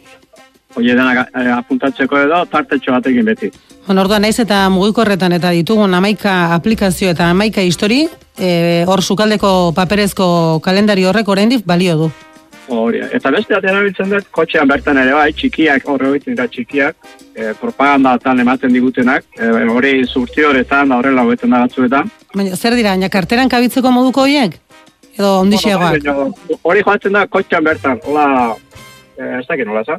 Oie dena eh, apuntatzeko edo tartetxo batekin beti. Bueno, orduan naiz eta mugikorretan eta ditugun amaika aplikazio eta amaika histori, e, hor sukaldeko paperezko kalendari horrek oraindik balio du. Hori, eta beste bat erabiltzen dut, kotxean bertan ere bai, txikiak, horre egiten da txikiak, e, propagandatan ematen digutenak, e, hori zurti horretan, horrela hobeten da batzuetan. Baina, zer dira, baina karteran kabitzeko moduko hoiek? Edo ondixiagoak? Bueno, Hori joatzen da kotxean bertan, hola, e, ez dakit nola, za?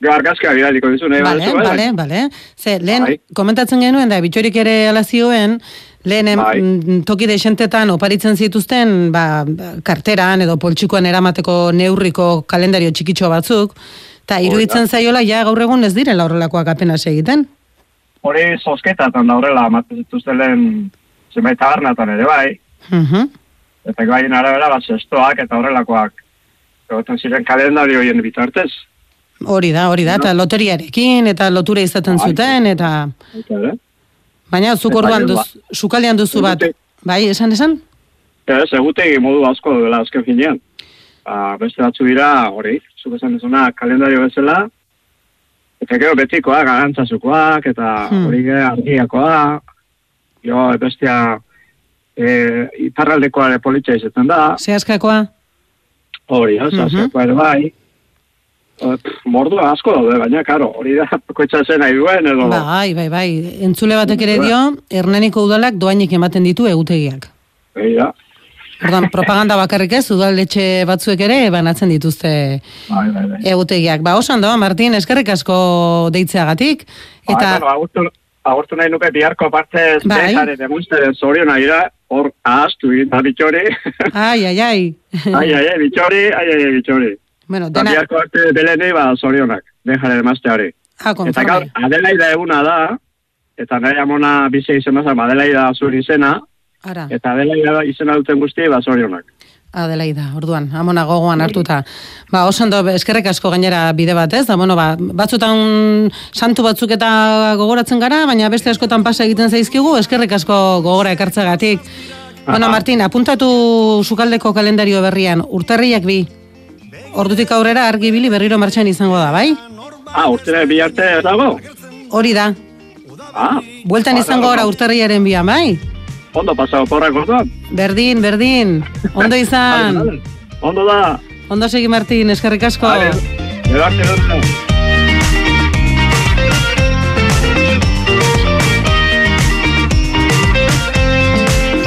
Gero argazkia bidaliko dizu, nahi Bale, bai? bale, bale. Ze, lehen, Bai. komentatzen genuen, da, bitxorik ere alazioen, lehen em, Bai. mm, toki desentetan oparitzen zituzten, ba, karteran edo poltsikoan eramateko neurriko kalendario txikitxo batzuk, eta iruditzen zaiola, ja gaur egun ez direla horrelakoak apenas egiten. Hori zozketatan da horrela, ematen zituzten lehen zenbait tabernatan ere bai, Mhm. eta gaien arabera, bat zestoak eta horrelakoak. Egoten ziren kalendario horien bitartez. Hori da, hori da, eta loteriarekin, eta lotura izaten zuten, eta... Eta? Baina, zuk orduan duz, sukaldean duzu bat, bai, esan, esan? Ez, egutegi modu asko duela azken finean. Ba, beste batzu dira, hori, zuk esan duzuna, kalendario bezala, eta gero betikoak, garantzazukoak, eta Hmm. hori ge, argiakoa, jo, bestea, e, iparraldekoa ere politxa izaten da, Zehazkakoa? hori, ez, Mhm. azkakoa ere bai, Mordua asko daude, baina, karo, hori da, *laughs* koitza zen nahi duen, edo... Bai, bai, bai. Entzule batek ere dio, Hernaniko udalak doainik ematen ditu egutegiak. Bai, da. Ordan propaganda bakarrik ez, udaletxe batzuek ere banatzen dituzte Bai, bai, bai. egutegiak. Ba, osan doa, Martin, eskerrik asko deitzeagatik. Eta... Eta, bueno, agurtu, nahi nuke biharko partez Bai. behar ere musteren zoriona ira, hor ahaztu egin da bitxori. ai, ai, ai. ai, ai, ai, bitxori, ai, ai, bitxori. Bueno, dena, biharko arte beleni, ba, zorionak, behar ere mazteari. ah, Eta gaur, Adelaida eguna da, eta nahi amona bizi izena zan, Adelaida zuri izena, Ara, eta Adelaida izena duten guzti, ba, zorionak. Adelaida, orduan, amona gogoan hartuta. Ba, osan do, eskerrik asko gainera bide bat, ez? Da, bueno, ba, batzutan santu batzuk eta gogoratzen gara, baina beste askotan pasa egiten zaizkigu, eskerrik asko gogora ekartzegatik. Bueno, Martin, apuntatu sukaldeko kalendario berrian, urtarriak bi. Ordutik aurrera argi bili berriro martxan izango da, bai? Ah, urtere bi arte dago? Hori da. Ah, Bueltan izango gara urtarriaren bian, bai? ondo pasau porrak orduan. Berdin, berdin. Ondo *laughs* izan. Ondo da. Ondo segi, Martin, eskerrik asko. Dut.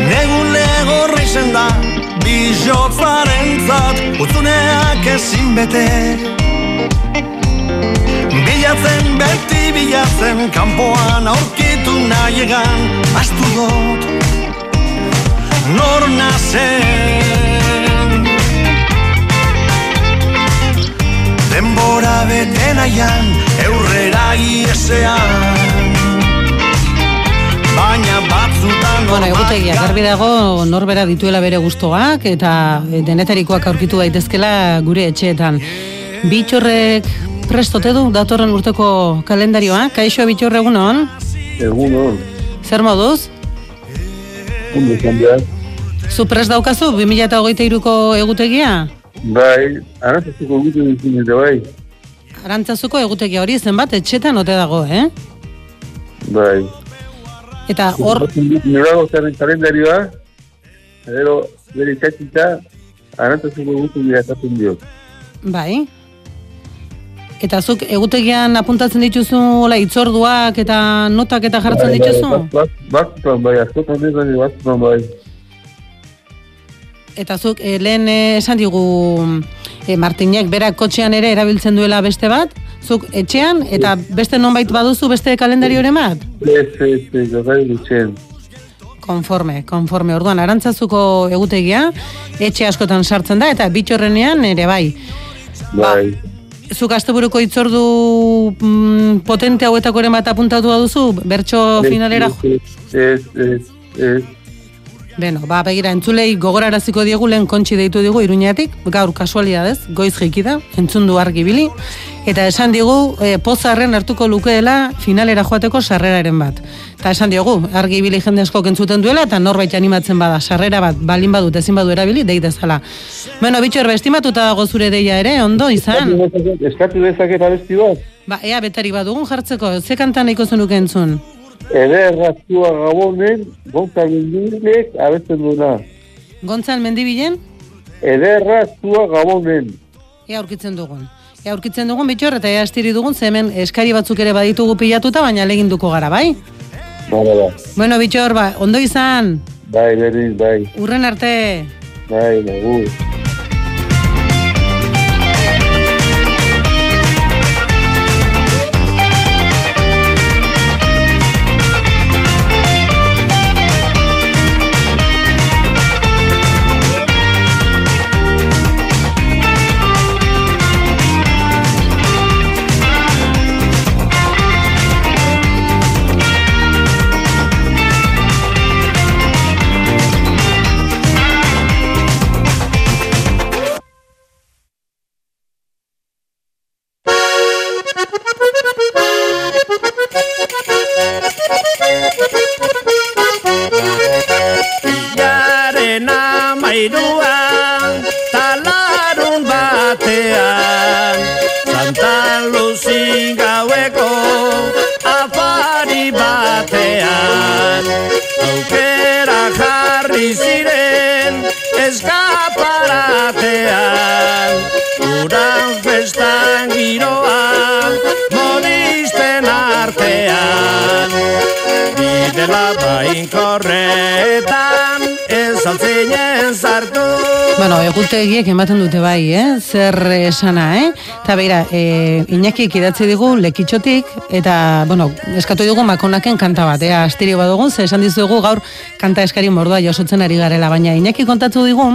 Negun legorra izen da Bizotzaren zat Utzuneak ezin bete. Bilatzen beti bilatzen Kanpoan aurkitu nahi egan Astu dut Nor nazen? Denbora bete nahian Eurrera iesean Baina Bueno, egutegia, garbi dago norbera dituela bere gustoak eta denetarikoak aurkitu daitezkela gure etxeetan. Bitxorrek prestote du datorren urteko kalendarioa? Kaixo bitxorre egunon? Egun hon, Zer moduz? ondo behar. Zu prest daukazu 2023ko egutegia? Bai, arantzatuko gutu dizun ere bai. Arantzazuko egutegia hori zenbat etxetan ote dago, eh? Bai. Eta hor, Norago zaren kalendarioa, gero bere itxatxita, arantzatuko gutu diratatzen dio. bai. Eta zuk egutegian apuntatzen dituzu hola itzorduak eta notak eta jartzen dituzu? Batzutan bai, askotan ez baina batzutan bai. Eta zuk eh, lehen eh, esan digu eh, Martinek berak kotxean ere erabiltzen duela beste bat, zuk etxean eta beste nonbait baduzu beste kalendarioren bat? Ez, ez, ez, jokai gutxen. Konforme, konforme. Orduan, arantzazuko egutegia, etxe askotan sartzen da, eta bitxorrenean ere bai. Bai. Zuk asteburuko itzordu mm, potente hauetakoren bat apuntatu duzu, bertso finalera ez, ez, ez. Beno, ba, begira, entzulei gogoraraziko diegu lehen kontxi deitu digu iruñatik, gaur kasualidadez, goiz jiki da, entzun du argi bili, eta esan digu e, pozarren hartuko lukeela finalera joateko sarreraren bat. Eta esan diogu, argi bili jende asko kentzuten duela, eta norbait animatzen bada, sarrera bat, balin badut, ezin badu erabili, dei dezala. Beno, bitxor, estimatuta dago zure deia ere, ondo, izan? Eskatu dezaket abesti bat? Ba, ea, betari badugun jartzeko, ze kantan nahiko zenuke entzun? Ederraztua gabonen, gonta mendibilek abesten duena. Gontzal mendibilen? Ederraztua gabonen. Ea aurkitzen dugun. Ea aurkitzen dugun bitxor eta ea astiri dugun ze hemen eskari batzuk ere baditugu pilatuta baina leginduko gara, bai? Bala, ba. Bueno, bitxor, ba, ondo izan, Bai, berriz, bai. urren arte. Bai, nagur. Egutegiek ematen dute bai, eh? Zer esana, eh? Eta beira, e, Iñakik idatzi digu lekitxotik, eta, bueno, eskatu digu makonaken kanta bat, ea, astiri badugun, ze esan dizugu gaur kanta eskari mordua jasotzen ari garela, baina Iñaki kontatu digu,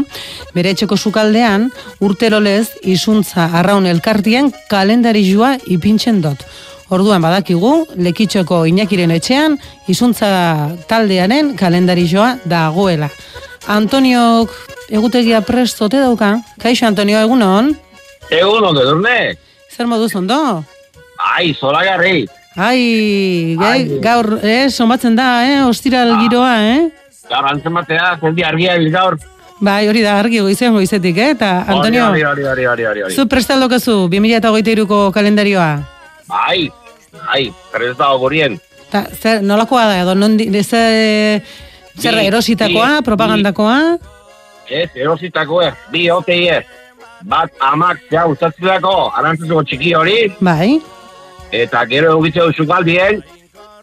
bere etxeko sukaldean, urtero lez, izuntza arraun elkartien kalendarizua ipintzen dot. Orduan badakigu, lekitxoko Iñakiren etxean, izuntza taldearen kalendarizioa dagoela. Antoniok egutegia prest ote dauka? Kaixo, Antonio, egunon? Egun ondo, edurne? Zer moduz ondo? Ai, zoragarri. Ai, gai, gaur, eh, somatzen da, eh, ostiral giroa, eh? Gaur antzematea, zendi argia bil gaur. Bai, hori da, argi goizean goizetik, eh? Eta, Antonio, Hori, hori, hori, hori, hori, hori. zu prestal dokazu, 2008ko kalendarioa? Bai, bai, prest dago gorien. Ta, zer, nolakoa da, edo, non, di- ze, zer, Bi, erositakoa, bi, propagandakoa? Ez, erositako ez, bi otei ez. Bat amak zea ustatzeko, arantzuko txiki hori, Bai, eta gero egitzeu sukaldien,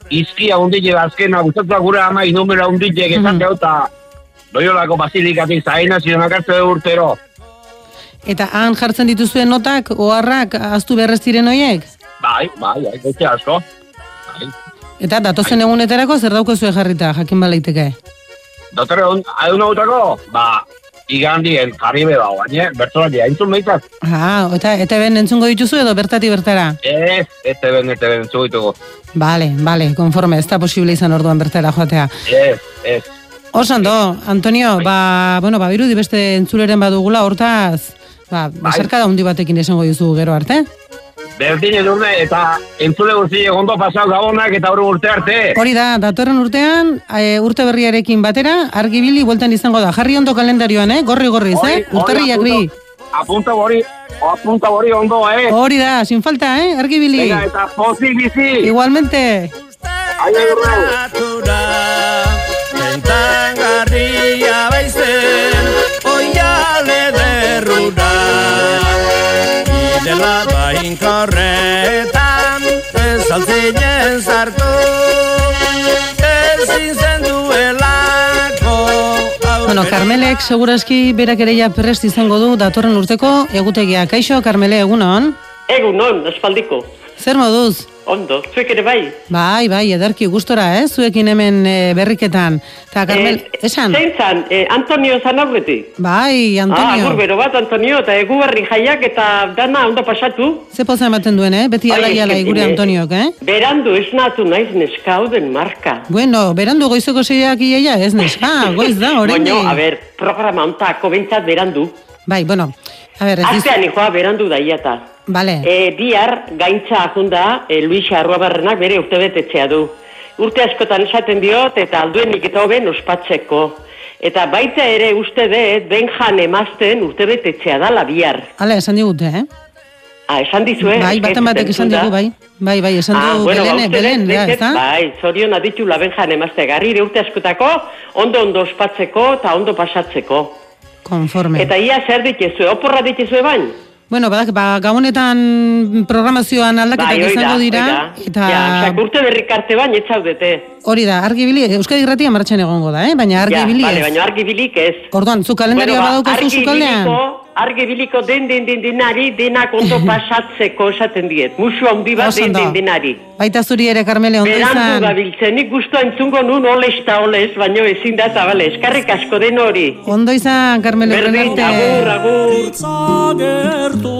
izkia hundile azkena gustatzea gure ama inumera hundile gezatzea eta doiolako basilikatik zaina zionak hartu urtero. eta han jartzen dituzuen notak, oharrak, aztu beharrez diren hoiek? Bai, bai, bai, gotxe asko. Bai. Eta datozen egunetarako zer daukezue jarrita, jakin balaiteke? Dotore, adun hautako, ba, igandien jarri be dago, baina, bertsolari, haintzun meitzat. Ah, eta eta ben entzungo dituzu edo bertati bertara? Ez, este ben, este ben, entzugu ditugu. Vale, vale, konforme, ez da posible izan orduan bertara joatea. Ez, ez. Oso ondo, Antonio, ba, bueno, ba, birudi beste entzuleren badugula, hortaz, ba, besarka da hundi batekin esango dizu gero arte. Berdin edurne, eta entzule guzti egondo pasau gabonak eta hori urte arte. Hori da, datorren urtean, e, urte berriarekin batera, argibili bueltan izango da. Jarri ondo kalendarioan, eh? Gorri gorriz, eh? Urtarriak bi. Apunta hori, apunta hori ondo, eh? Hori da, sin falta, eh? Argibili. Venga, eta pozik bizi. Igualmente. Ai, Bidela bainkorretan, ez altzinen zartu. Ezin zen duelako. Bueno, Carmelek segurazki berak ere ja prest izango du datorren urteko egutegia. Kaixo, Carmele, egunon? Egunon, espaldiko. Zer moduz? Ondo, zuek ere bai. Bai, bai, ederki gustora, eh? Zuekin hemen eh, berriketan. Ta Carmel, Eh, esan? Zein zan, eh, Antonio zan aurretik. Bai, Ah, Antonio. agur bero bat, Antonio, eta egu berri jaiak eta dana ondo pasatu. Ze poza ematen duen, eh? Beti alai alai gure Antoniok, eh? Berandu esnatu naiz neska hau den marka. Bueno, berandu goizeko zeiak iaia, ez neska, *laughs* goiz da, oraindik. Baina, a ber, programa ontako bentsat berandu. Bai, bueno, a ver, ez diz... Aztean joa berandu daiata. Vale. E, bihar gaintza ajunda e, Luis Arruabarrenak bere urte betetzea du. Urte askotan esaten diot eta alduenik eta hoben ospatzeko. Eta baita ere uste dut Benjan emazten urte betetzea dala bihar. Hala, esan digute, eh? Ah, esan dizue? Bai, baten batek esan digu, bai. Bai, bai, esan Ah, du bueno, ba, Belene, uste Belen, dut, da, bete- ez da? Bai, zorion aditula Benjan emazte garrire urte askotako, ondo ondo ospatzeko eta ondo pasatzeko. Konforme. Eta ia zer ditezue, oporra ditezue bain? Bueno, badak, ba, gabonetan programazioan aldaketak Bai, izango dira, eta Ja, osea, urte berrikarte bain etzaudete. hori da, argi bili, Euskadi Gratia martxan egongo da, eh? baina argi ja, bili vale, ez. baina argi bilik ez. Orduan, zu kalendarioa Bueno, ba, badaukazu argi sukaldean? Argi biliko den den den denari, denak ondo *laughs* pasatzeko esaten diet. Musu handi bat den den denari. Baita zuri ere, Carmele, ondo Berandu izan. gabiltzen, nik guztua entzungo nun oles eta oles, baino ezin da, eta bale, eskarrik asko den hori. Ondo izan, Carmele, Berdin, agur, agur. Zagertu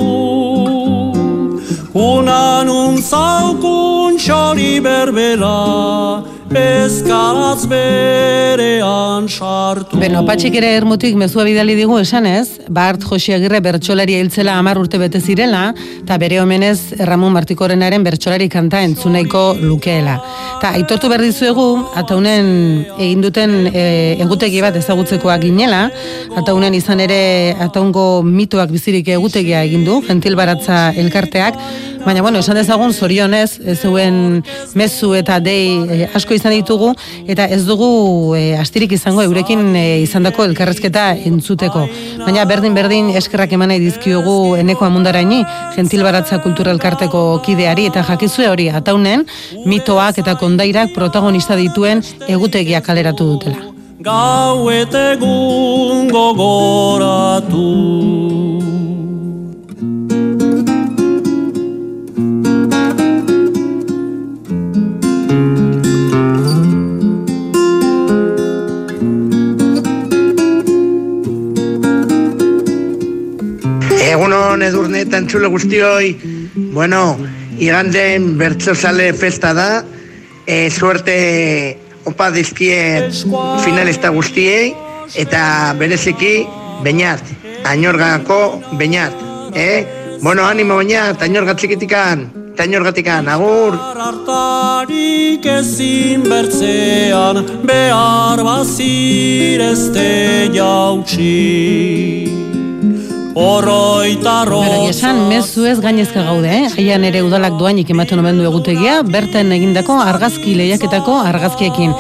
Unan untzaukun xori berbera Ezkaratz berean sartu. Beno, patxik ere ermutik mezua bidali digu esan ez, Bart Josi Agirre bertxolari hiltzela amar urte bete zirela, eta bere omenez Ramon Martikorenaren bertxolari kanta entzunaiko lukeela. Ta aitortu behar dizuegu, ataunen egin duten e, egutegi bat ezagutzekoak ginela, ataunen izan ere ataungo mitoak bizirik egutegia egin du, gentil baratza elkarteak, Baina, bueno, esan dezagun zorionez, ez zeuen mezu eta dei e, asko izan ditugu, eta ez dugu e, astirik izango eurekin e, izandako elkarrezketa entzuteko. Baina berdin-berdin eskerrak eman nahi dizkiogu eneko amundaraini, gentil baratza kultura elkarteko kideari, eta jakizue hori, ataunen, mitoak eta kondairak protagonista dituen egutegiak kaleratu dutela. Gau eta egun gogoratu eta entzule guztioi, bueno, iganden bertzozale festa da, e, suerte opa dizkiet finalista guztiei, eta bereziki, bainat, ainorgako bainat, eh? Bueno, animo bainat, ainorga txikitikan, eta ainorgatikan, agur! Hartarik ezin bertzean Behar bazirezte jautsi Oroitarro Bera, esan, mezu ez gainezka gaude, eh? Aian ere udalak doainik ematen omen du egutegia, berten egindako argazki lehiaketako argazkiekin.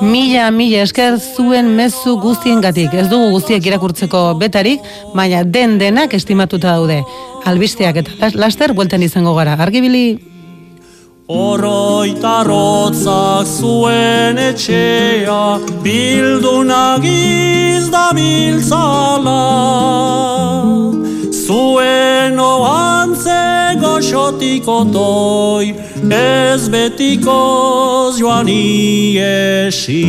Mila, mila esker zuen mezu guztiengatik. Ez dugu guztiek irakurtzeko betarik, baina den denak estimatuta daude. Albisteak eta las- laster buelten izango gara. Argibili, Oroitarrotzak zuen etxea Bildunagiz da biltzala. Zuen oantze goxotiko toi Ez betikoz joan iesi